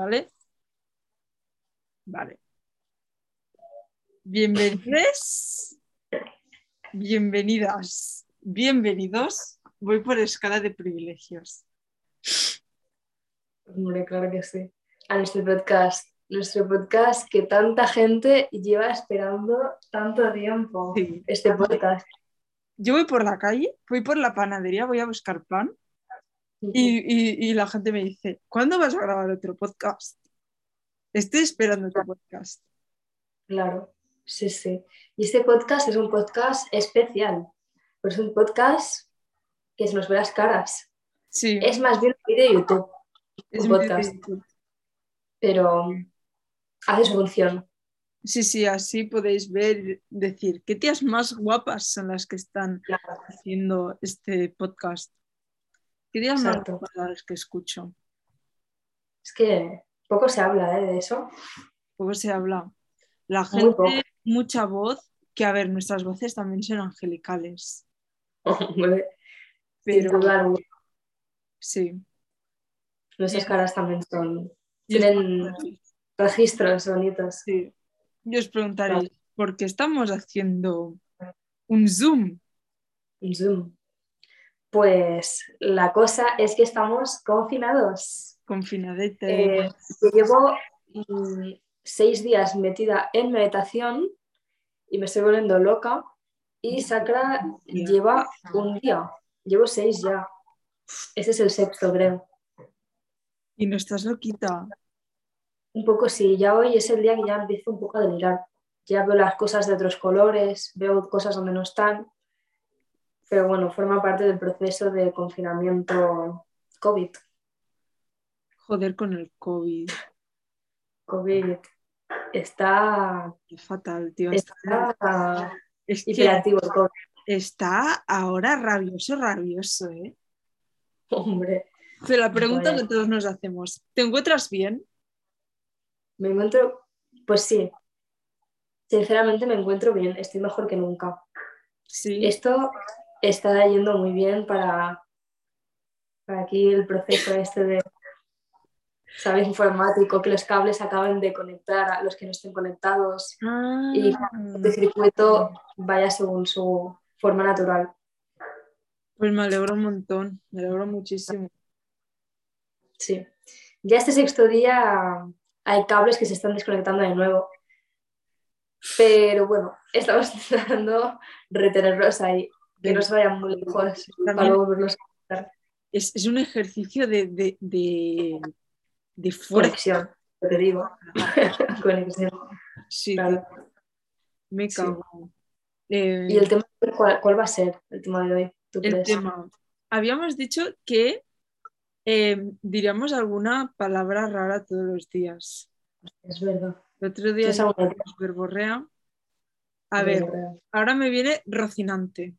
¿vale? Vale. Bienvenidos, bienvenidas, bienvenidos. Voy por escala de privilegios. Hombre, claro que sí. A nuestro podcast. Nuestro podcast que tanta gente lleva esperando tanto tiempo. Sí. Este podcast. Yo voy por la calle, voy por la panadería, voy a buscar pan y, y- y la gente me dice, ¿cuándo vas a grabar otro podcast? Estoy esperando tu podcast. Claro, sí, sí. Y este podcast es un podcast especial. Pues es un podcast que se nos ve las caras. Sí, Es más bien un vídeo de YouTube, es un podcast. pero hace su función. Sí, sí, así podéis ver, decir, ¿qué tías más guapas son las que están Claro, haciendo este podcast? ¿Qué tías más las que escucho? Es que poco se habla ¿eh? de eso. Poco se habla. La gente, mucha voz, que a ver, nuestras voces también son angelicales, pero sí. Nuestras caras también son. Tienen registros bonitos. sí. Y os preguntaréis, ¿por qué estamos haciendo un Zoom? Un Zoom. Pues la cosa es que estamos confinados. Confinadete. Eh, yo llevo mm, seis días metida en meditación y me estoy volviendo loca. Y Sacra lleva un día. Llevo seis ya. Ese es el sexto, creo. y no estás loquita. Un poco sí, ya hoy es el día que ya empiezo un poco a delirar. Ya veo las cosas de otros colores, veo cosas donde no están. Pero bueno, forma parte del proceso de confinamiento COVID. Joder con el COVID. COVID está, Qué fatal, tío. Está, está es que hiperactivo el COVID. está ahora rabioso, rabioso, ¿eh? Hombre, Pero la pregunta Bueno. que todos nos hacemos, ¿te encuentras bien? me encuentro, pues sí, sinceramente me encuentro bien, estoy mejor que nunca. Sí. Esto está yendo muy bien para, para aquí el proceso este de, ¿sabes? Informático, que los cables acaben de conectar a los que no estén conectados Ah, y el circuito vaya según su forma natural. pues me alegro un montón, me alegro muchísimo. Sí. Ya este sexto día hay cables que se están desconectando de nuevo. Pero bueno, estamos intentando retenerlos ahí, que no se vayan muy lejos para volverlos a Es, es un ejercicio de, de, de, de fuerza. conexión, que digo. conexión. Sí, claro. me Sí. cago. Eh, ¿Y el tema cuál, cuál va a ser el tema de hoy? ¿Tú el crees? tema. Habíamos dicho que eh, diríamos alguna palabra rara todos los días. Es verdad. El otro día ¿Tienes alguna dijimos verborrea. A ver, ahora me viene rocinante.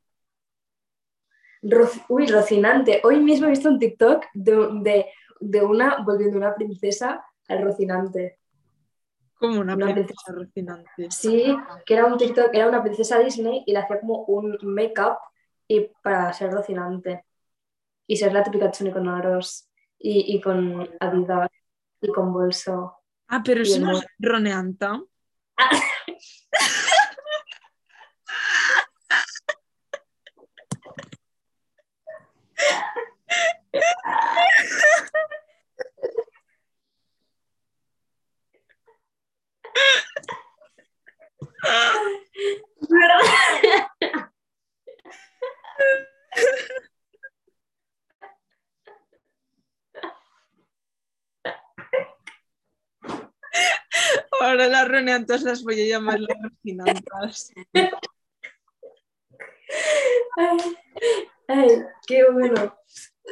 Uy, Rocinante. Hoy mismo he visto un TikTok de, de, de una volviendo una princesa al Rocinante. Como una Una princesa rocinante. Sí, que era un TikTok, era una princesa Disney y le hacía como un make-up y para ser Rocinante. Y ser la típica Chuni con aros y, y con Adidas y con bolso. Ah, pero eso no es roneanta. Ahora las roneantas las voy a llamar las rocinantas. Ay, qué bueno.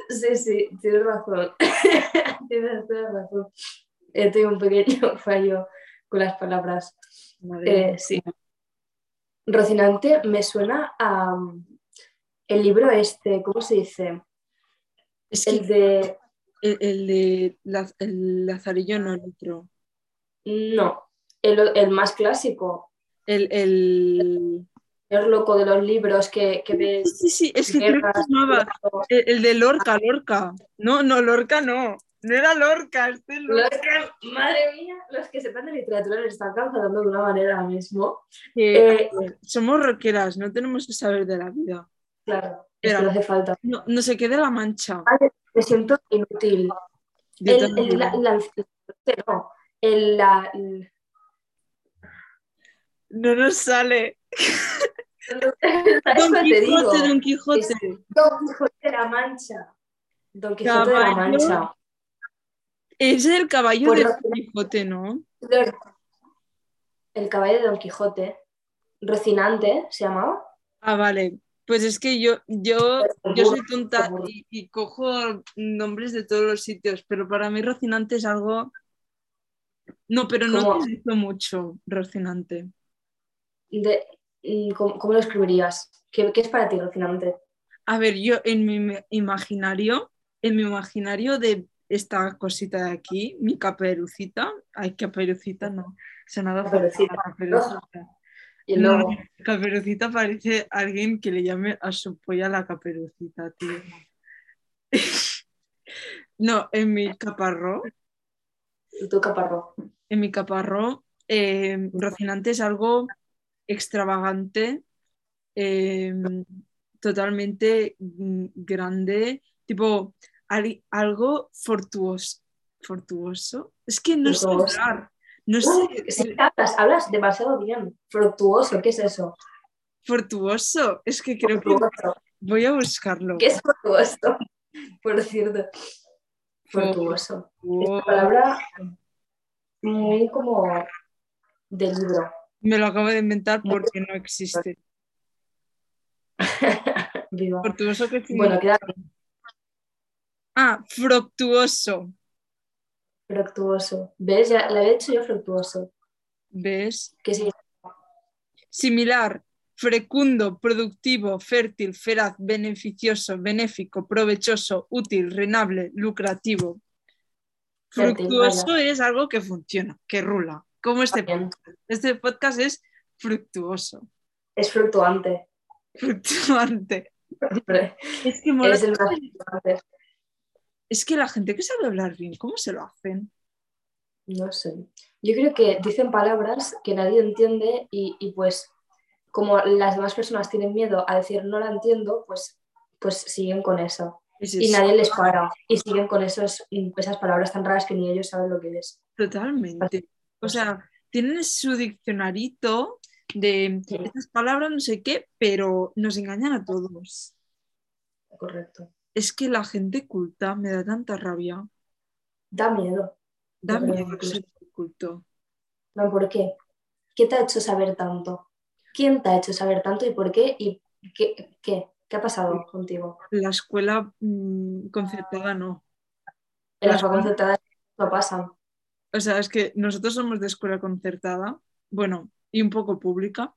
Sí, sí, tienes razón. tienes toda razón. He tenido un pequeño fallo con las palabras. Eh, sí. Rocinante me suena a um, el libro este, ¿cómo se dice? Es El que de. el, el de la- el Lazarillo no el otro. No, el, el más clásico. El, el... Loco de los libros que, que ves. sí, sí, es que creo que llamaba el, el de Lorca, Lorca. No, no, Lorca no. No era Lorca, este Lorca. Lorca. Madre mía, los que sepan de literatura nos están cansando de una manera ahora mismo. Eh, somos rockeras, no tenemos que saber de la vida. Claro, pero no hace falta. No, no se quede la mancha. me siento inútil. El, el, la, la, no, la, no nos sale. Don Quijote, Don Quijote. Don Quijote de la Mancha. Don Quijote de la Mancha. Es el caballo de Don Quijote, ¿no? El caballo de Don Quijote. Rocinante se llamaba. Ah, vale. Pues es que yo, yo, yo soy tonta y, cojo nombres de todos los sitios, pero para mí Rocinante es algo. No, pero no utilizo mucho Rocinante. De, ¿cómo, lo escribirías? ¿Qué, ¿Qué, es para ti Rocinante? A ver, yo en mi imaginario, en mi imaginario de esta cosita de aquí, mi caperucita, ay, caperucita no, se nada caperucita. caperucita. Y luego... Caperucita parece alguien que le llame a su polla la caperucita, tío. no, en mi caparró. ¿Y tu caparró? En mi caparró, eh, Rocinante es algo extravagante, eh, totalmente grande, tipo algo fortuoso. Fortuoso. Es que no sé hablar. No sé. Si hablas, hablas demasiado bien. Fructuoso, ¿qué es eso? Fortuoso. Es que creo que voy a buscarlo. ¿Qué es fortuoso? Por cierto. Fortuoso. Es una palabra muy como de libro. Me lo acabo de inventar porque no existe. Viva. Fortuoso que Bueno, queda Ah, fructuoso. Fructuoso. ¿Ves? Ya la he hecho yo fructuoso. ¿Ves? ¿Qué significa? Similar, fecundo, productivo, fértil, feraz, beneficioso, benéfico, provechoso, útil, renable, lucrativo. Fructuoso es algo que funciona, que rula. Como este podcast. Este podcast es fructuoso. Es fluctuante. Fluctuante. Es que mola. Es el es que la gente que sabe hablar bien, ¿cómo se lo hacen? No sé. Yo creo que dicen palabras que nadie entiende y, pues como las demás personas tienen miedo a decir no la entiendo, pues, pues siguen con eso. y nadie les para. Y siguen con esos, esas palabras tan raras que ni ellos saben lo que es. Totalmente. O sea, tienen su diccionarito de estas palabras, no sé qué, pero nos engañan a todos. Correcto. Es que la gente culta me da tanta rabia. Da miedo. Da miedo ser culto. No, ¿por qué? ¿Qué te ha hecho saber tanto? ¿Quién te ha hecho saber tanto y por qué? ¿Y qué, qué, ha pasado contigo? La escuela mm, concertada no. En la escuela concertada no pasa. O sea, es que nosotros somos de escuela concertada, bueno, y un poco pública.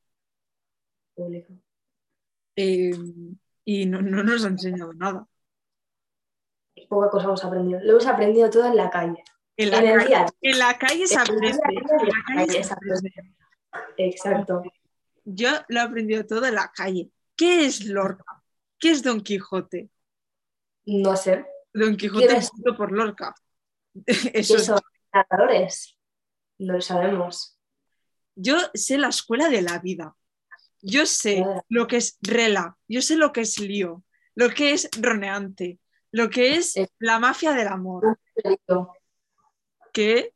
Pública. Eh, y no, no nos ha enseñado nada poca cosa hemos aprendido. Lo hemos aprendido todo en la calle. En la, calle, se aprende. Exacto. Yo lo he aprendido todo en la calle. ¿Qué es Lorca? ¿Qué es Don Quijote? No sé. Don Quijote es por Lorca. Eso son No lo sabemos. Yo sé la escuela de la vida. Yo sé lo que es rela, yo sé lo que es lío, lo que es roneante, lo que es eh, la mafia del amor. ¿Qué?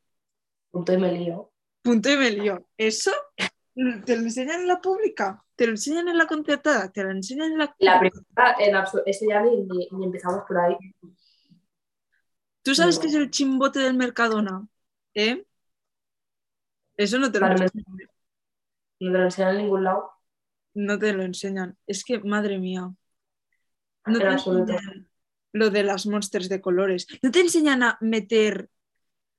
Punto y me lío. Punto y me lío. ¿Eso? ¿Te lo enseñan en la pública? ¿Te lo enseñan en la contratada? ¿Te lo enseñan en la... La primera, en absoluto, eso ya ni, empezamos por ahí. ¿Tú sabes qué es el chimbote del Mercadona? ¿Eh? Eso no te lo enseñan. No te lo enseñan en ningún lado. No te lo enseñan. Es que, madre mía. No te enseñan lo de las monsters de colores. ¿No te enseñan a meter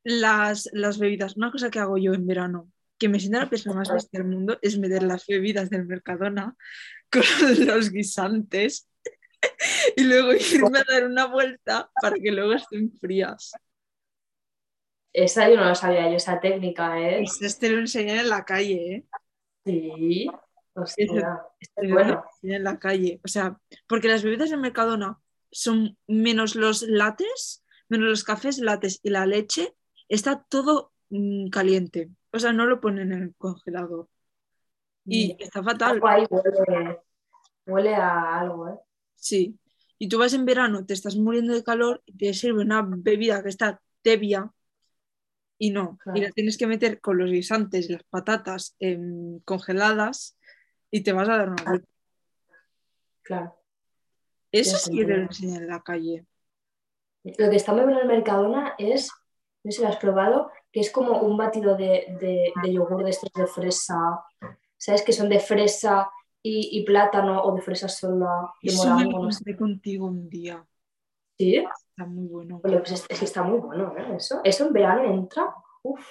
las, las bebidas? Una cosa que hago yo en verano, que me siento la persona más bestia del mundo, es meter las bebidas del Mercadona con los guisantes y luego irme a dar una vuelta para que luego estén frías. Esa yo no lo sabía yo, esa técnica, ¿eh? Pues te lo enseñan en la calle, ¿eh? Sí. Hostia, bueno. En la calle. O sea, porque las bebidas del Mercadona son menos los lates, menos los cafés, lates y la leche, está todo mm, caliente. O sea, no lo ponen en el congelador. Y Mm. está fatal. Huele, huele a algo, ¿eh? Sí. Y tú vas en verano, te estás muriendo de calor y te sirve una bebida que está tibia y no. Y la tienes que meter con los guisantes y las patatas em, congeladas y te vas a dar una vuelta. Claro. Eso sí que te lo enseñan en la calle. Lo que está muy bueno en el Mercadona es, no sé si lo has probado, que es como un batido de, de, de yogur de estos de fresa. ¿Sabes? Que son de fresa y, y plátano o de fresa sola, de Eso morango, no sé. contigo un día. Sí, Está muy bueno. Oye, pues es, es que está muy bueno, ¿eh? Eso, eso en verano entra, uff,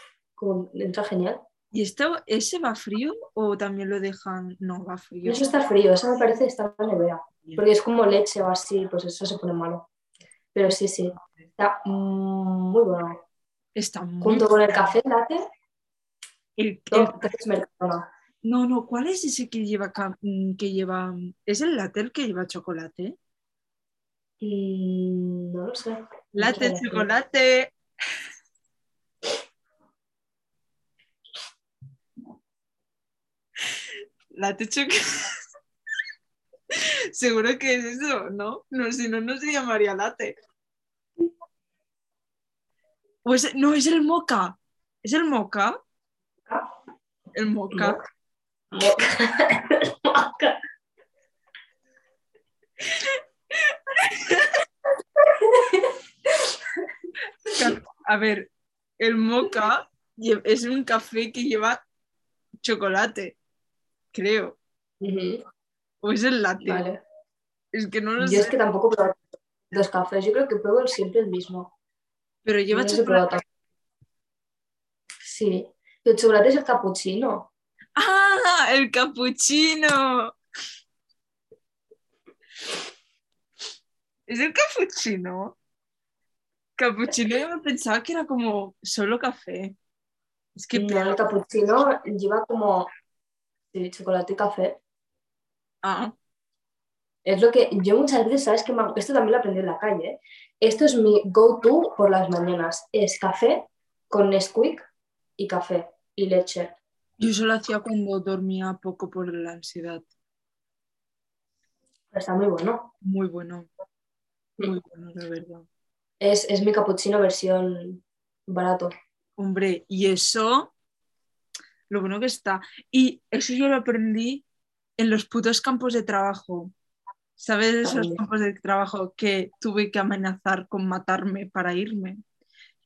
entra genial. ¿Y esto, ese va frío o también lo dejan? No, va frío. eso está frío, eso me parece estar en la nevera. Porque es como leche o así, pues eso se pone malo. Pero sí, sí, está muy bueno. Está muy Junto con el café latte, El- dos el- cafés Mercadona. No, no, ¿cuál es ese que lleva, mm, que lleva? ¿Es el latte el que lleva chocolate? Mm, no lo sé. Latte, chocolate. Latte, chocolate. Seguro que es eso, ¿no? No, si no, no se llamaría latte. Pues no, es el moca. ¿Es el moca? Ah, El moca. Moca. A ver, el moca es un café que lleva chocolate, creo. O es el latte. Vale. Es que no lo Yo sé. es que tampoco pruebo dos cafés, yo creo que pruebo siempre el mismo. Pero lleva No los chocolate. Sí. El chocolate es el cappuccino. ¡Ah! ¡El capuchino! ¿Es el capuchino? Capuchino yo pensaba que era como solo café. Es que No, el cappuccino lleva como sí, chocolate y café. Ah, Es lo que yo muchas veces, ¿sabes que Esto también lo aprendí en la calle. ¿eh? Esto es mi go-to por las mañanas. Es café con Nesquik y café y leche. Yo eso lo hacía cuando dormía poco por la ansiedad. Está muy bueno. Muy bueno. Muy bueno, la verdad. Es, es mi cappuccino versión barato. Hombre, y eso, lo bueno que está. Y eso yo lo aprendí en los putos campos de trabajo. ¿Sabes esos campos de trabajo que tuve que amenazar con matarme para irme?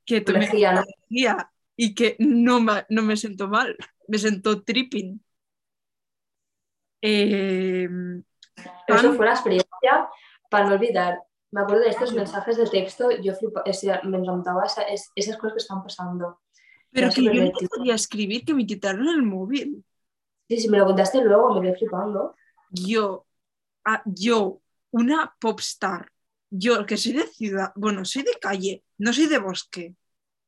Que ¿no? energía y que no me, no me sentó mal, me sentó tripping. Eh, eso fue una experiencia para no olvidar. Me acuerdo de estos mensajes de texto, yo me encantaba esa- es- esas cosas que están pasando. pero era que yo no podía escribir, que me quitaron el móvil. Sí, sí, me lo contaste luego, me quedé flipando. yo, ah, yo, una popstar, yo que soy de ciudad, bueno, soy de calle, no soy de bosque.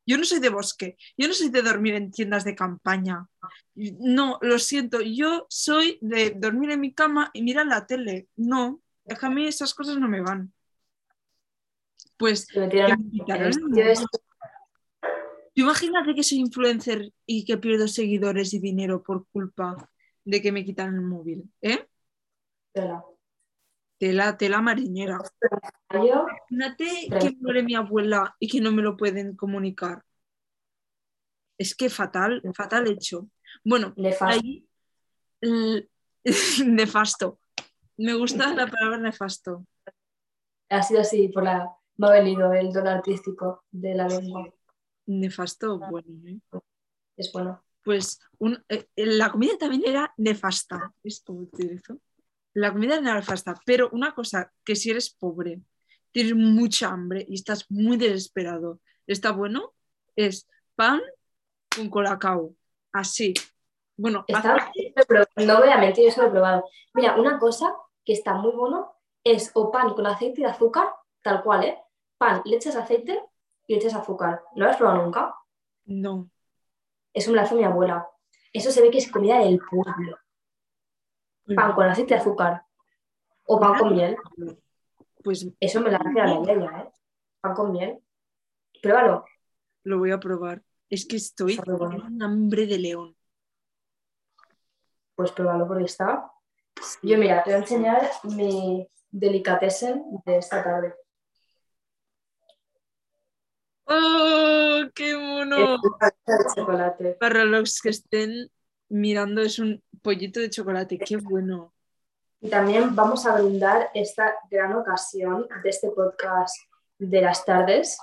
Yo no soy de bosque, yo no soy de dormir en tiendas de campaña. No, lo siento, yo soy de dormir en mi cama y mirar la tele. No, a mí esas cosas no me van. Pues me Tú imagínate que soy influencer y que pierdo seguidores y dinero por culpa de que me quitan el móvil, ¿eh? Tela, tela marinera. Imagínate que muere mi abuela y que no me lo pueden comunicar. Es que fatal, fatal hecho. Bueno, nefasto. ahí nefasto. Me gusta la palabra nefasto. Ha sido así, por la... me ha venido el don artístico de la lengua. Nefasto, bueno. ¿eh? Es bueno. Pues un- eh, la comida también era nefasta. ¿Es como? La comida era nefasta, pero una cosa, que si eres pobre, tienes mucha hambre y estás muy desesperado, está bueno, es pan con colacao. Así. Bueno, Está, hace- pero no voy a mentir, eso lo he probado. Mira, una cosa que está muy bueno es o pan con aceite y azúcar, tal cual, ¿eh? Pan, le echas aceite y le echas azúcar. ¿No lo has probado nunca? no. Eso me lo hace mi abuela. Eso se ve que es comida del pueblo. Pan con aceite y azúcar. O pan con miel. Pues Eso me lo hace a la ella, ¿eh? Pan con miel. Pruébalo. Lo voy a probar. Es que estoy con un hambre de león. Pues pruébalo porque está. Yo, mira, te voy a enseñar mi delicatessen de esta tarde. ¡Oh, qué mono! de. Para los que estén mirando, es un pollito de chocolate. ¡Qué bueno! Y también vamos a brindar esta gran ocasión de este podcast de las tardes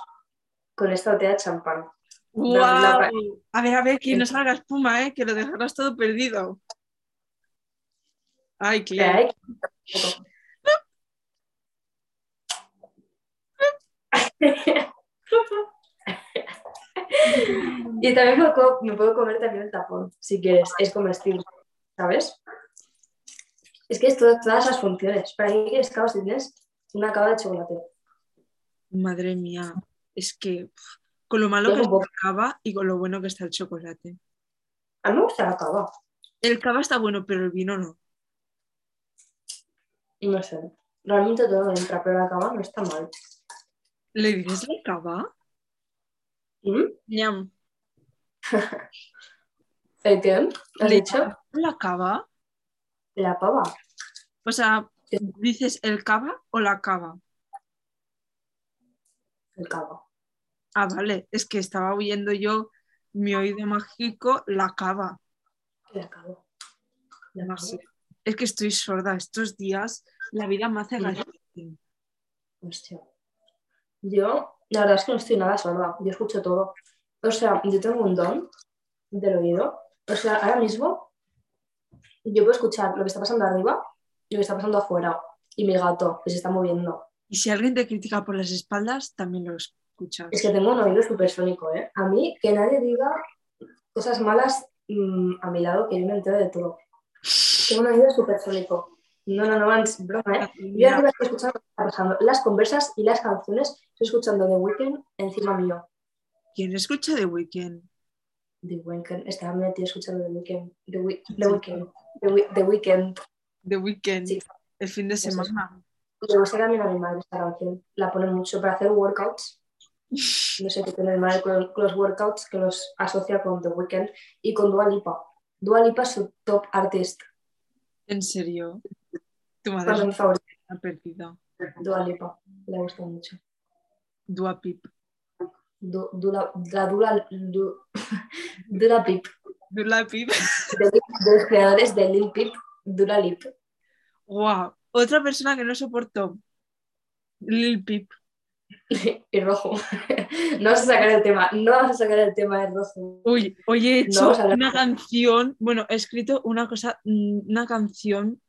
con esta botella de champán. ¡Wow! A ver, a ver, que no salga espuma, ¿eh? que lo dejarás todo perdido. Ay, claro. y también me puedo, me puedo, comer también el tapón, si quieres, es comestible, ¿sabes? Es que es todas las funciones. ¿Para qué quieres cava si tienes una cava de chocolate? Madre mía, es que con lo malo que está la cava y con lo bueno que está el chocolate. A mí me gusta la cava. El cava está bueno, pero el vino no. No sé. Realmente todo entra, pero la cava no está mal. ¿Le dices la cava? ¿Mm? Ñam. ¿El qué? ¿Has dicho? ¿La cava? La cava. O sea, ¿dices el cava o la cava? El cava. Ah, vale. Es que estaba oyendo yo mi oído mágico, la cava. La cava. La No cava. sé. Es que estoy sorda. Estos días la vida me hace galletín. Hostia. Yo, la verdad es que no estoy nada sorda. Yo escucho todo. O sea, yo tengo un don del oído. O sea, ahora mismo yo puedo escuchar lo que está pasando arriba y lo que está pasando afuera. Y mi gato, que se está moviendo. Y si alguien te critica por las espaldas, también lo escuchas. Es que tengo un oído supersónico, ¿eh? A mí, que nadie diga cosas malas mm, a mi lado, que yo me entero de todo. Tengo un oído supersónico. No, no, no, es broma, ¿eh? Yo arriba estoy escuchando. Las conversas y las canciones, estoy escuchando The Weeknd encima mío. ¿Quién escucha The Weeknd? The Weeknd, estaba metido escuchando The Weeknd. The, Wee- The Weeknd. The, Wee- The Weeknd. The Weeknd. Sí. El fin de semana. Le gusta también a mi madre esta canción. La pone mucho para hacer workouts. No sé qué tiene de mal con, los workouts que los asocia con The Weeknd y con Dua Lipa. Dua Lipa es su top artist. En serio. Tu madre es mi favorita, una perdida. Dua Lipa. Le gusta mucho. Dua Pip. Du, Dula, la Dula, du, Dula Pip. Dua Pip. De, de los creadores de Lil Pip, Dula Lip. Wow. Otra persona que no soportó. Lil Pip. y rojo. No vas a sacar el tema, no vas a sacar el tema de rojo. Uy, hoy he hecho una canción, bueno, he escrito una cosa, mm, una canción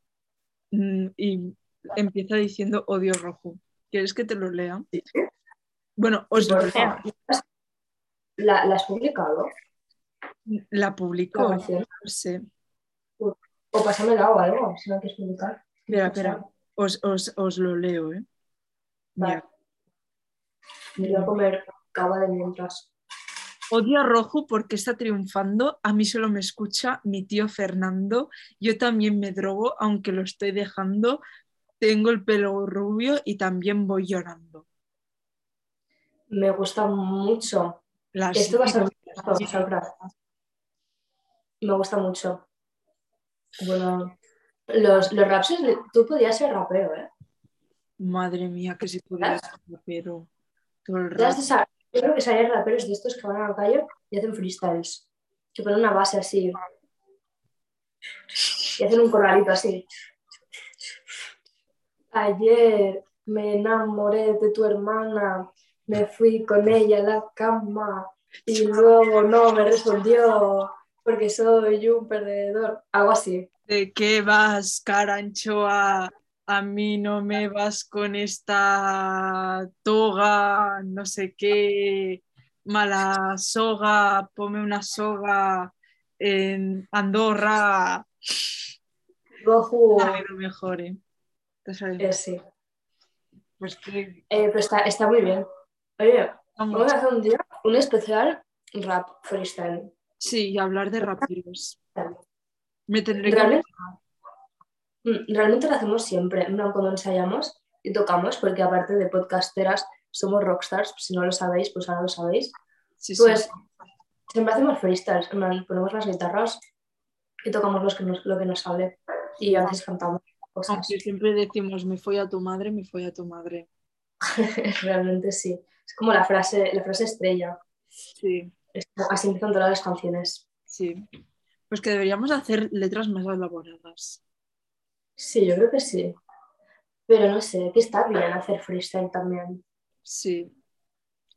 mm, y empieza diciendo odio rojo. ¿Quieres que te lo lea? Bueno, os lo. ¿La, ¿La has publicado? La canción. no sé. O pásamela o algo, si no quieres publicar. Espera, espera. Os, os, os lo leo, ¿eh? Vale. Me voy a comer cava de mientras. Odio a Rojo porque está triunfando. A mí solo me escucha mi tío Fernando. Yo también me drogo, aunque lo estoy dejando. Tengo el pelo rubio y también voy llorando. Me gusta mucho. Las Esto va a ser. Me gusta mucho. Bueno, los, los raps, tú podías ser rapero, ¿eh? Madre mía, que si pudiera ser rapero. Todo el Yo creo que salen raperos de estos que van a la calle y hacen freestyles. Que ponen una base así. Y hacen un corralito así. Ayer me enamoré de tu hermana, me fui con ella a la cama y luego no me respondió porque soy un perdedor. Algo así. ¿De qué vas, caranchoa? A mí no me vas con esta toga, no sé qué, mala soga, ponme una soga en Andorra. Goku, lo mejor, ¿eh? Sale- eh, sí. Pues que Eh, pero está, está muy bien. Oye, vamos. a hacer un día un especial rap freestyle. Sí, y hablar de raperos. Me tendré que Realmente, Mm, realmente lo hacemos siempre, no cuando ensayamos y tocamos, porque aparte de podcasteras, somos rockstars, si no lo sabéis, pues ahora lo sabéis. pues siempre hacemos freestyles, ponemos las guitarras y tocamos los que nos, lo que nos sale y a veces cantamos cosas. siempre decimos, me fui a tu madre, me fui a tu madre. Realmente sí. Es como la frase, la frase estrella. Sí. Así empiezan todas las canciones. Sí. Pues que deberíamos hacer letras más elaboradas. Sí, yo creo que sí. Pero no sé, que está bien hacer freestyle también. Sí.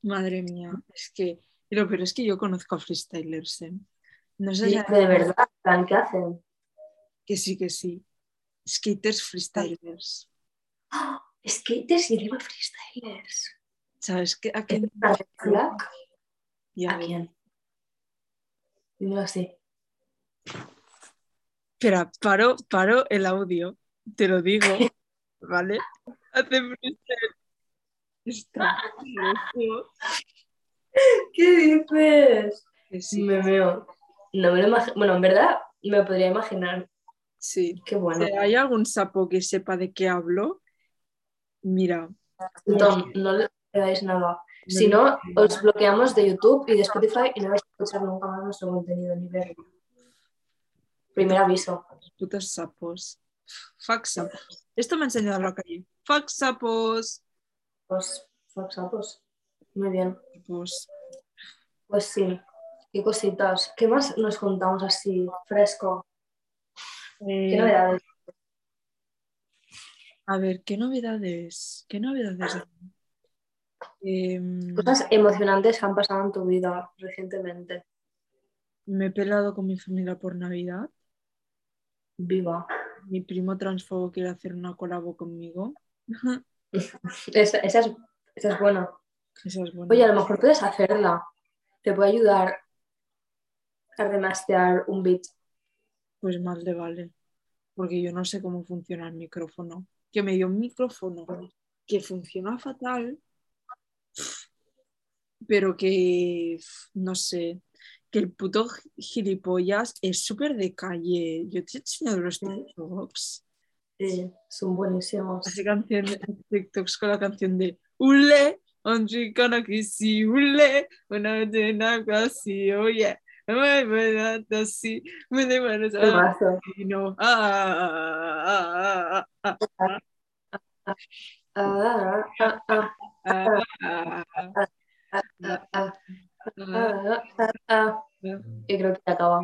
Madre mía, es que. Pero, pero es que yo conozco a freestylers, ¿eh? No sé si de verdad, ¿qué hacen? Que sí, que sí. Skaters freestylers. ¡Oh! Skaters y encima freestylers. ¿Sabes qué? ¿A quién? ¿A quién? Dímelo así. Espera, paro, paro el audio. Te lo digo. ¿Vale? Hace Está ¿Qué dices? Me veo. No me lo imagino. Bueno, en verdad me podría imaginar. Sí. Qué bueno. Si hay algún sapo que sepa de qué hablo, mira. No, no le dais nada. Si no, os bloqueamos de YouTube y de Spotify y no vais a escuchar nunca más nuestro contenido ni verlo. Primer aviso. Putos sapos. Fuck sapos. Esto me ha enseñado la calle. Fuck sapos. Pues, fuck sapos. Muy bien. Pues, pues sí. Qué cositas. ¿Qué más nos contamos así, fresco? ¿Qué eh, novedades? A ver, ¿qué novedades? ¿Qué novedades? Em, Cosas emocionantes que han pasado en tu vida recientemente. Me he pelado con mi familia por Navidad. Viva. Mi primo transfobo quiere hacer una colabo conmigo. esa, es, buena. Esa es buena. Oye, a lo mejor puedes hacerla. Te puede ayudar a remastear un beat. Pues mal de vale. Porque yo no sé cómo funciona el micrófono que me dio un micrófono que funciona fatal, pero que, no sé, que el puto gilipollas es súper de calle. Yo te he enseñado los TikToks. Sí, son buenísimos. Hace canción, TikToks con la canción de Ule, un chico que sí, Ule, una de casi, oye. Me así, me no. Ah, ah, y creo que acaba.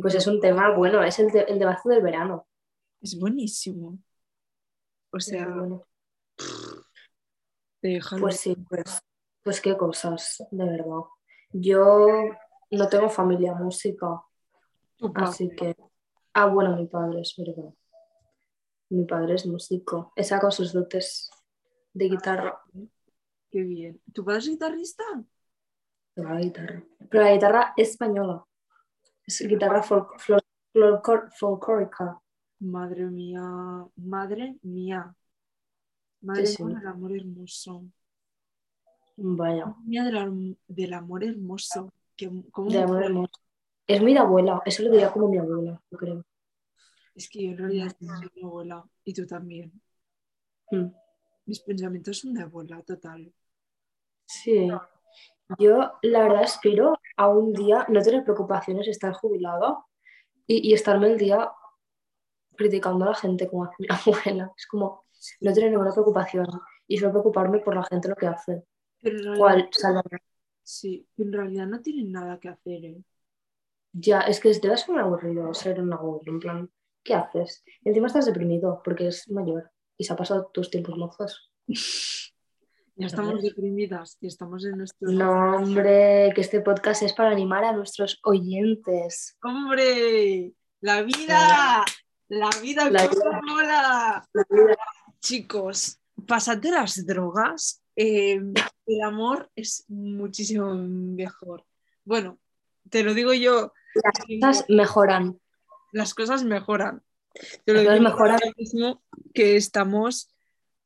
pues es un tema bueno, es el, de, el debazo del verano. Es buenísimo. O sea, pues sí, pues, pues qué cosas, de verdad. Yo no tengo familia música. Así que. Ah, bueno, mi padre, es verdad. Mi padre es músico. He sacado sus dotes de guitarra. Qué bien. ¿Tu padre es guitarrista? La guitarra. Pero la guitarra española. Es guitarra folclórica. Madre mía, madre mía. Madre mía del amor hermoso. Vaya. Mía del amor hermoso. Es muy de abuela, eso lo diría como mi abuela, yo creo. Es que yo en realidad soy mi abuela y tú también. Hmm. Mis pensamientos son de abuela, total. Sí. Yo la verdad aspiro a un día no tener preocupaciones, estar jubilada y, y estarme el día criticando a la gente como hace mi abuela. Es como no tener ninguna preocupación y solo preocuparme por la gente lo que hace. Pero ¿Cuál Sí, en realidad no tienen nada que hacer. ¿eh? Ya, es que te vas un aburrido ser un aburrido, en plan, ¿qué haces? encima estás deprimido porque es mayor y se ha pasado tus tiempos mozos. ya estamos deprimidas y estamos en nuestro... No, hombre, que este podcast es para animar a nuestros oyentes. ¡Hombre! ¡La vida! ¡La vida! La vida. mola! La vida. Chicos, pasad de las drogas Em, el amor es muchísimo mejor. Bueno, te lo digo yo. Las cosas mejoran. Las cosas mejoran. Te lo digo mejoran. mismo que estamos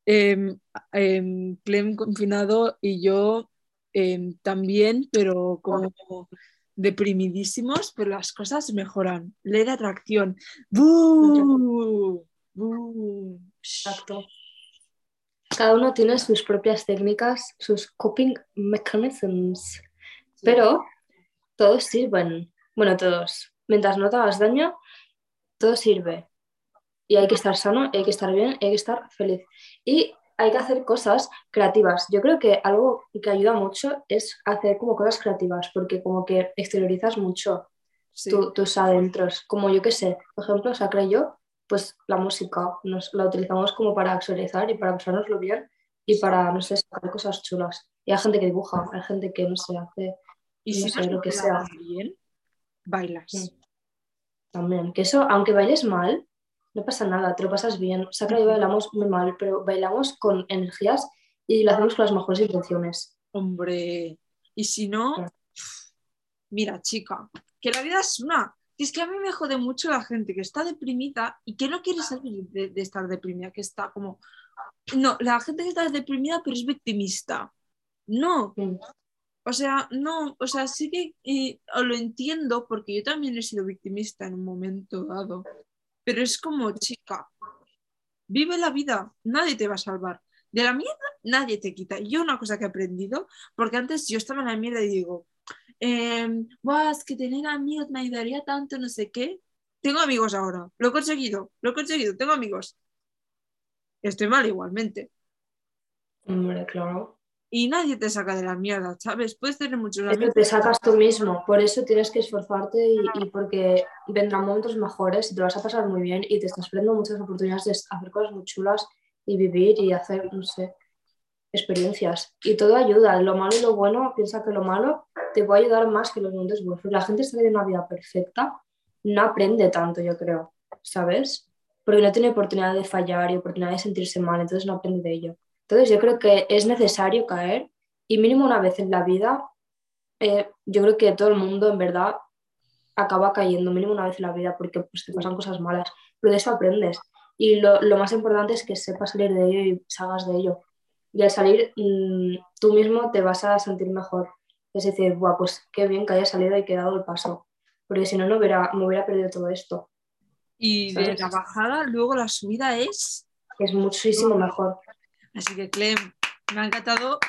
en pleno confinado y yo em, también, pero como deprimidísimos, pero las cosas mejoran. Ley de atracción. ¡Bú! ¡Bú! Exacto. cada uno tiene sus propias técnicas, sus coping mechanisms, pero todos sirven. Bueno, todos. Mientras no te hagas daño, todo sirve. Y hay que estar sano, hay que estar bien, hay que estar feliz. Y hay que hacer cosas creativas. Yo creo que algo que ayuda mucho es hacer como cosas creativas, porque como que exteriorizas mucho tus adentros. Como yo que sé, por ejemplo, Sacra y yo, pues la música nos la utilizamos como para exteriorizar y para pasárnoslo bien y para, no sé, sacar cosas chulas. Y hay gente que dibuja, hay gente que, no sé, hace y si sé, lo que sea. Bien, bailas. También, que eso, aunque bailes mal, no pasa nada, te lo pasas bien. Sacra y yo bailamos muy mal, pero bailamos con energías y lo hacemos con las mejores intenciones. Hombre, y si no, mira, chica, que la vida es una. Es que a mí me jode mucho la gente que está deprimida y que no quiere salir de, estar deprimida, que está como. No, la gente que está deprimida pero es victimista. No. O sea, no, o sea, sí que lo entiendo porque yo también he sido victimista en un momento dado. Pero es como, chica, vive la vida, nadie te va a salvar. De la mierda nadie te quita. Yo una cosa que he aprendido, porque antes yo estaba en la mierda y digo, eh, es que tener amigos me ayudaría tanto, no sé qué. Tengo amigos ahora, lo he conseguido, lo he conseguido, tengo amigos. Estoy mal igualmente. Hombre, claro. Y nadie te saca de la mierda, ¿sabes? Puedes tener muchos amigos. te sacas tú mismo, por eso tienes que esforzarte y, y, porque vendrán momentos mejores y te vas a pasar muy bien y te estás perdiendo muchas oportunidades de hacer cosas muy chulas y vivir y hacer, no sé, experiencias. Y todo ayuda, lo malo y lo bueno, piensa que lo malo te puede ayudar más que los momentos buenos. La gente está viviendo una vida perfecta, no aprende tanto, yo creo, ¿sabes? Porque no tiene oportunidad de fallar y oportunidad de sentirse mal, entonces no aprende de ello. Entonces yo creo que es necesario caer y mínimo una vez en la vida, eh, yo creo que todo el mundo en verdad acaba cayendo mínimo una vez en la vida porque pues, te pasan cosas malas, pero de eso aprendes. Y lo, lo más importante es que sepas salir de ello y salgas de ello. Y al salir, mmm, tú mismo te vas a sentir mejor. Es decir, Buah, pues qué bien que haya salido y que he dado el paso, porque si no, no hubiera, me hubiera perdido todo esto. Y de la bajada, luego la subida es... Es muchísimo mejor. Así que, Clem, me ha encantado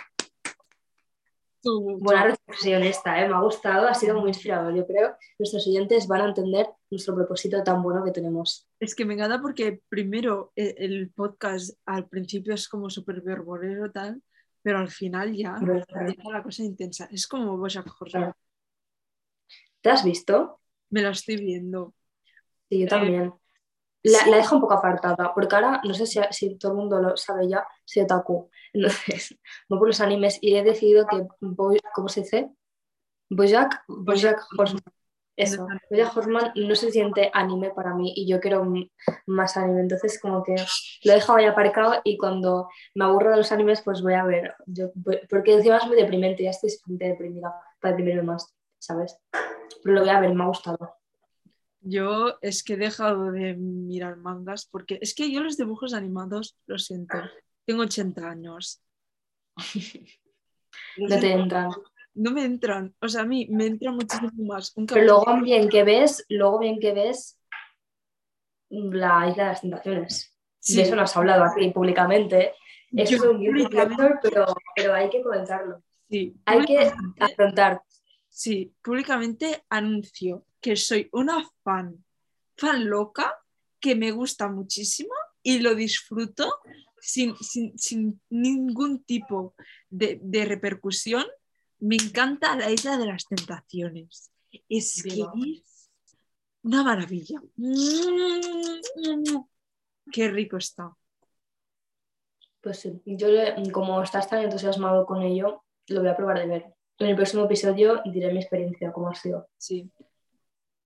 tu... Buena reflexión esta, ¿eh? me ha gustado, ha sido muy inspirador. Yo creo que nuestros oyentes van a entender nuestro propósito tan bueno que tenemos. Es que me encanta porque primero e, el podcast al principio es como súper verborero tal, pero al final ya empieza la cosa intensa. Es como Bojack Horseman. ¿Te has visto? Me lo estoy viendo. Sí, yo también. La, la, dejo un poco apartada, porque ahora no sé si, si, todo el mundo lo sabe ya, soy otaku. Entonces, no por los animes y he decidido que, ¿cómo se dice? Bojack, Bojack Horseman. Eso, Bojack Horseman no se siente anime para mí y yo quiero más anime. Entonces, como que lo he dejado ahí aparcado y cuando me aburro de los animes, pues voy a ver. Yo, porque encima es muy deprimente, ya estoy deprimida para deprimirme más, ¿sabes? Pero lo voy a ver, me ha gustado. Yo es que he dejado de mirar mangas porque es que yo los dibujos animados, lo siento, tengo 80 años. no te entran. No me entran, o sea, a mí me entra muchísimo más. Pero luego bien que ves, luego bien que ves la isla de las tentaciones. De eso no has hablado aquí públicamente. Es un pero, pero hay que comentarlo. Sí, hay que afrontar. Sí, públicamente anuncio que soy una fan, fan loca, que me gusta muchísimo y lo disfruto sin, ningún tipo de, repercusión. Me encanta la isla de las tentaciones. Es que es una maravilla. Qué rico está. Pues sí, yo como estás tan entusiasmado con ello, lo voy a probar de ver. En el próximo episodio diré mi experiencia, cómo ha sido. Sí.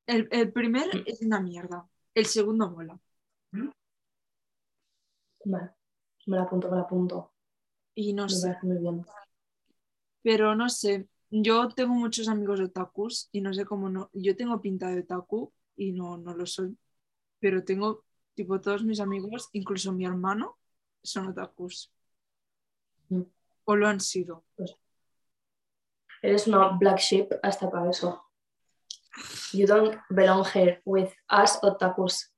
El, el primer mm. es una mierda. El segundo mola. ¿Mm? Vale. Me la apunto, me la apunto. Y no sé. Muy bien. Pero no sé. Yo tengo muchos amigos de otakus y no sé cómo no. Yo tengo pinta de otaku y no, no lo soy. Pero tengo, tipo, todos mis amigos, incluso mi hermano, son otakus. Mm. O lo han sido. Pues Eres una black sheep hasta para eso. You don't belong here with us otakus.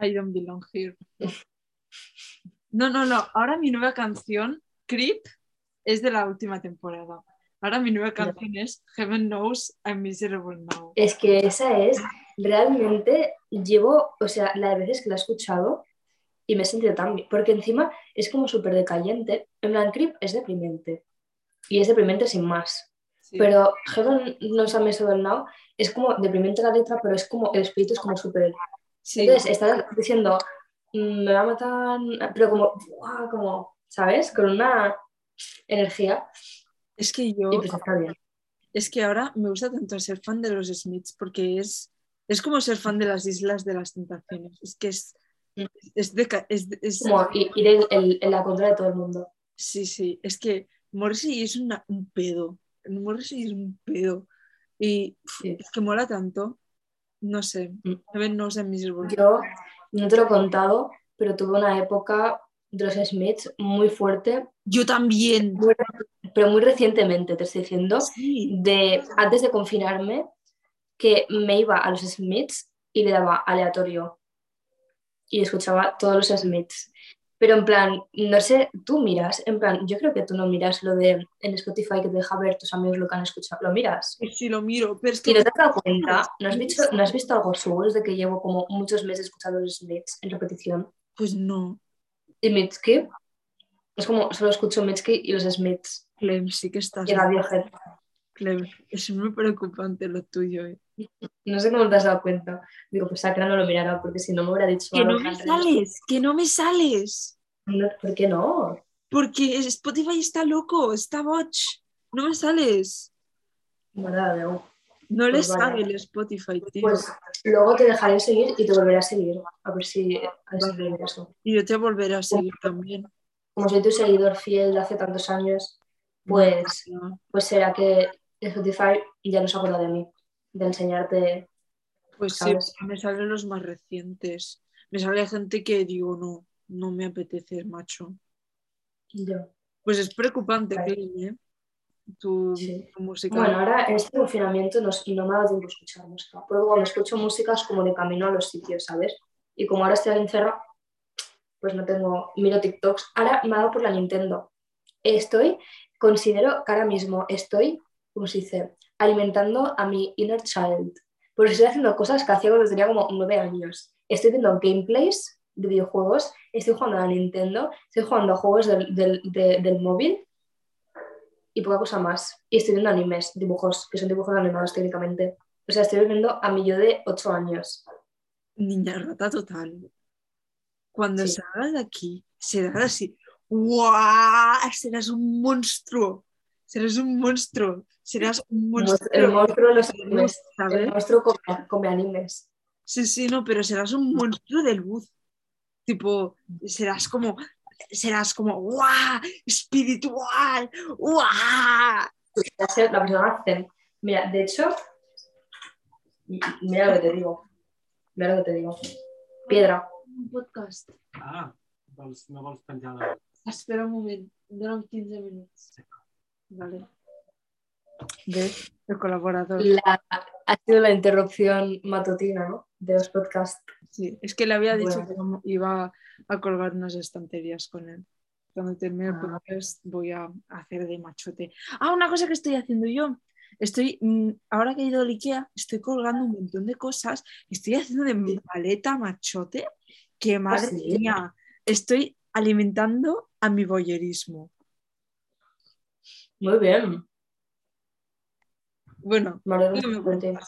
I don't belong here. No, no, no. Ahora mi nueva canción, Creep, es de la última temporada. Ahora mi nueva canción es Heaven Knows I'm Miserable Now. Es que esa es, realmente llevo, o sea, la de veces que la he escuchado y me he sentido tan bien, porque encima es como súper decayente. En plan, Creep es deprimente y es deprimente sin más. Pero Heaven Knows I'm Miserable Now es como deprimente la letra, pero es como el espíritu es como súper. Entonces estás diciendo, mm, me va a matar, pero como, como, ¿sabes? Con una energía. Es que yo. Y pues está bien. Es que ahora me gusta tanto ser fan de los Smiths porque es, es como ser fan de las Islas de las Tentaciones. Es que es. Mm. Es, es, como ir en, la contra de todo el mundo. Sí, sí. Es que Morrissey es un pedo. Morrissey es un pedo. Y es que mola tanto. No sé. Mm. No sé mis Yo no te lo he contado, pero tuve una época de los Smiths muy fuerte. Yo también. pero muy recientemente, te estoy diciendo, de, antes de confinarme, que me iba a los Smiths y le daba aleatorio. Y escuchaba todos los Smiths. Pero en plan, no sé, tú miras, en plan, yo creo que tú no miras lo de en Spotify que te deja ver tus amigos lo que han escuchado. ¿Lo miras? Sí, lo miro, pero es que... ¿Y no te has dado cuenta? ¿No has visto, ¿no has visto algo suyo desde que llevo como muchos meses escuchando los Smiths en repetición? Pues no. ¿Y Mitski? Es como, solo escucho Mitski y los Smiths. Clem, sí que estás... Y Radiohead. Clem, es muy preocupante lo tuyo, ¿eh? No sé cómo te has dado cuenta. Digo, pues Sacra no lo mirará porque si no me hubiera dicho. Que no me sales, que no me sales. ¿Por qué no? Porque Spotify está loco, está botch. No me sales. No le pues sabe el Spotify, tío. Pues luego te dejaré seguir y te volveré a seguir. A ver si eso. Y yo te volveré a seguir también. Como soy tu seguidor fiel de hace tantos años, pues, pues será que Spotify ya no se acuerda de mí, de enseñarte. Pues sí, me salen los más recientes. Me sale gente que digo, no, no me apetece, macho. Yo. Pues es preocupante, ¿eh? Tu, música. Bueno, ahora en este confinamiento no, no me ha dado tiempo a escuchar música. Porque cuando escucho música es como de camino a los sitios, ¿sabes? Y como ahora estoy encerrado, pues no tengo, miro TikToks. Ahora me ha dado por la Nintendo. Estoy, considero que ahora mismo estoy, como se dice, alimentando a mi inner child. Porque estoy haciendo cosas que hacía cuando tenía como nueve años. Estoy viendo gameplays de videojuegos, estoy jugando a Nintendo, estoy jugando a juegos del, del, del móvil y poca cosa más. Y estoy viendo animes, dibujos, que son dibujos animados técnicamente. O sea, estoy viendo a mi yo de 8 años. Niña rata total. Cuando salgas de aquí, serás así. ¡Guau! Serás un monstruo. Serás un monstruo. Serás un monstruo. El monstruo de los animes. El monstruo come, come animes. Sí, sí, no, pero serás un monstruo de luz. Tipo, serás como, serás como, ¡guau! Espiritual, ¡guau! ser la persona zen. Mira, de hecho, mira lo que te digo. Mira lo que te digo. Piedra. Un podcast. Ah, no vols penjar Espera un moment, dona'm 15 minuts. Vale. ¿Ves? El colaborador. La, ha sido la interrupción matutina, ¿no? De los podcasts. Sí, es que le había dicho que iba a colgar unas estanterías con él. Cuando termine el ah. podcast voy a hacer de machote. Ah, una cosa que estoy haciendo yo. Estoy, mm, ahora que he ido al Ikea, estoy colgando un montón de cosas. Estoy haciendo de paleta machote. Que ¿Ah, madre mía, estoy alimentando a mi boyerismo. Muy bien. Bueno, vale, no me Yo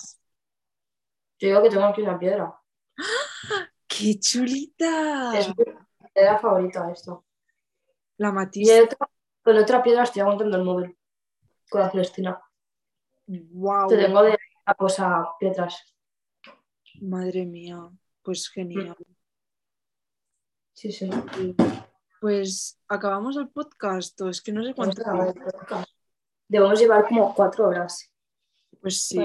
digo que tengo aquí una piedra. ¡Qué chulita! Es mi piedra favorita esto. La matista. Y con otra piedra estoy aguantando el móvil. Con la Celestina. Wow. Te tengo de la cosa piedras. Madre mía, pues genial. Sí, sí. Pues acabamos el podcast, es que no sé cuánto. Debemos llevar como cuatro horas. Pues sí.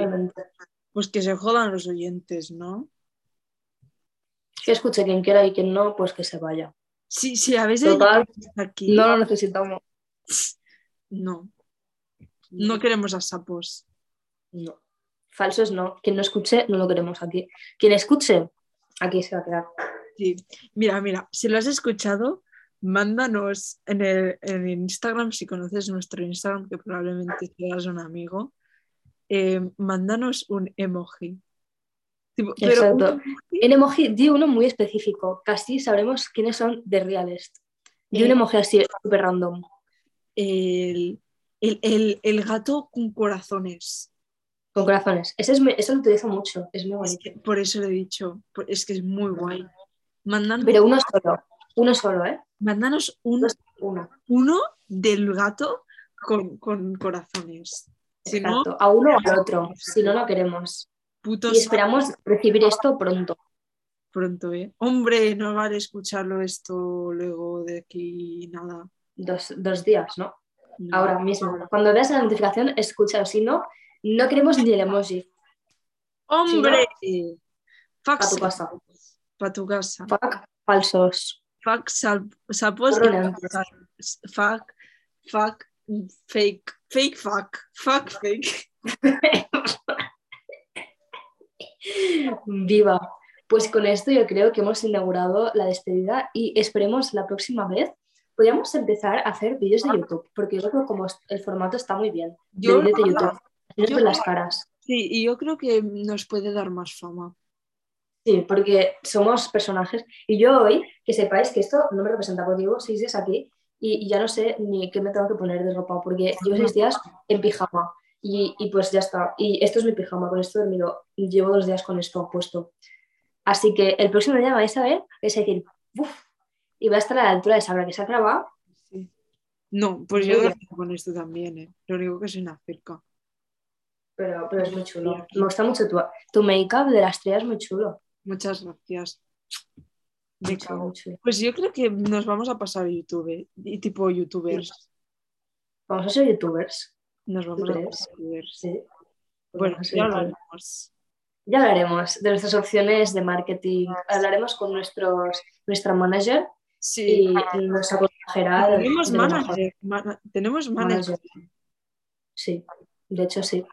Pues que se jodan los oyentes, ¿no? Que escuche quien quiera y quien no, pues que se vaya. Sí, sí, a veces aquí. No lo necesitamos. No. No queremos a sapos. No. Falsos no. Quien no escuche, no lo queremos aquí. Quien escuche, aquí se va a quedar. Sí. Mira, mira, si lo has escuchado, mándanos en el, en Instagram, si conoces nuestro Instagram, que probablemente seas un amigo, eh, mándanos un emoji. Tipo, pero un Exacto. emoji- di uno muy específico, casi sabremos quiénes son de Realest. Di un Eh. emoji así, súper random. el, el, el- el gato con corazones. Con corazones. Ese, es, eso lo utilizo mucho, es muy Es bonito. que por eso lo he dicho, es que es muy guay. Mándanos, Pero uno solo, uno solo, ¿eh? mándanos un, Uno. uno del gato con, con corazones. Si no. A uno o al otro. Si no, no queremos. putos Y esperamos recibir esto pronto. pronto, ¿eh? Hombre, no vale escucharlo esto luego de aquí nada. Dos, dos días, ¿no? No. Ahora mismo. Cuando veas la notificación, escucha. Si no, no queremos ni el emoji. ¡Hombre! Fuck A tu casa. Para tu casa. Falsos. Fuck sal- sapos. y Fuck, fuck, fake. Fake fuck. Fuck fake. Viva. Pues con esto yo creo que hemos inaugurado la despedida y esperemos la próxima vez podríamos empezar a hacer vídeos de YouTube, porque yo creo que como el formato está muy bien. De Yo- vídeos de YouTube. yo- las caras. Sí, y yo creo que nos puede dar más fama. Sí, porque somos personajes. Y yo hoy, que sepáis que esto no me representa, porque llevo seis días aquí y, y ya no sé ni qué me tengo que poner de ropa, porque llevo seis días en pijama. Y, y pues ya está. Y esto es mi pijama, con esto he dormido. Llevo dos días con esto puesto. Así que el próximo día vais a ver, es decir, uff, y va a estar a la altura de Sabra, que se ha grabado. Sí. No, pues yo duermo con esto también, ¿eh? Lo único que se me acerca. Pero, pero es muy chulo. Me gusta mucho tu, tu make-up de la estrella, es muy chulo. Muchas gracias. Me cago. Pues yo creo que nos vamos a pasar a YouTube, ¿eh? y tipo youtubers. Vamos a ser youtubers. Nos vamos a pasar youtubers. Sí. Bueno, ya lo haremos. Ya hablaremos de nuestras opciones de marketing. Hablaremos con nuestros, nuestra manager Sí. y nos aconsejará. Tenemos manager. mana- tenemos manager. Sí, de hecho sí.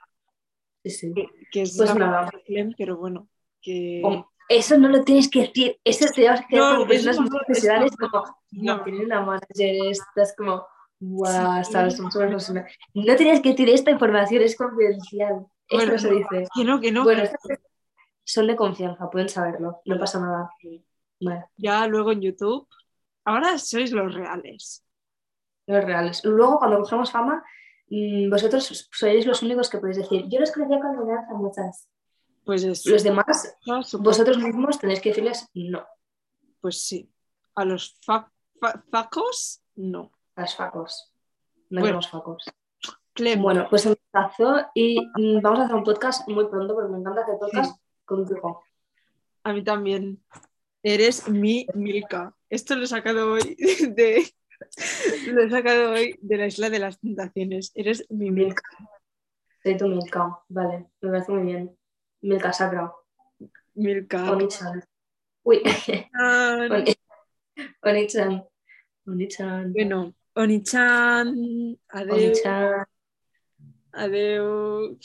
Sí, sí. Que es Pues la nada. Clem, pero bueno. Que... Eso no lo tienes que decir. Eso te vas a quedar No, personas no, profesionales, como, no. no, tiene una manager, estás como, guau, Sí. sabes, somos súper profesionales. No tenías que decir esta información, es confidencial. Esto Bueno, no se dice. Que no, que no. Bueno, son de confianza, pueden saberlo, no pasa nada. Vale. Ya luego en YouTube. Ahora sois los reales. Los reales. Luego, cuando cogemos fama, mm, vosotros sois los únicos que podéis decir, yo los conocía cuando eran famosas. Pues es. Los demás, Ah, vosotros mismos tenéis que decirles no, Pues sí. A los fa- fa- facos, no. a los facos. No Bueno. facos. Clem, Bueno, pues un besazo y mm, vamos a hacer un podcast muy pronto porque me encanta hacer podcast contigo. a mí también. Eres mi Milka. Esto lo he sacado hoy de. Lo he sacado hoy de la isla de las tentaciones. Eres mi Milka. Soy tu Milka, vale, me parece muy bien. Milka Sacra, Milka. Onichan. Uy, Oni- Onichan. Onichan. Bueno, Onichan. Adeu. Onichan. Adeu.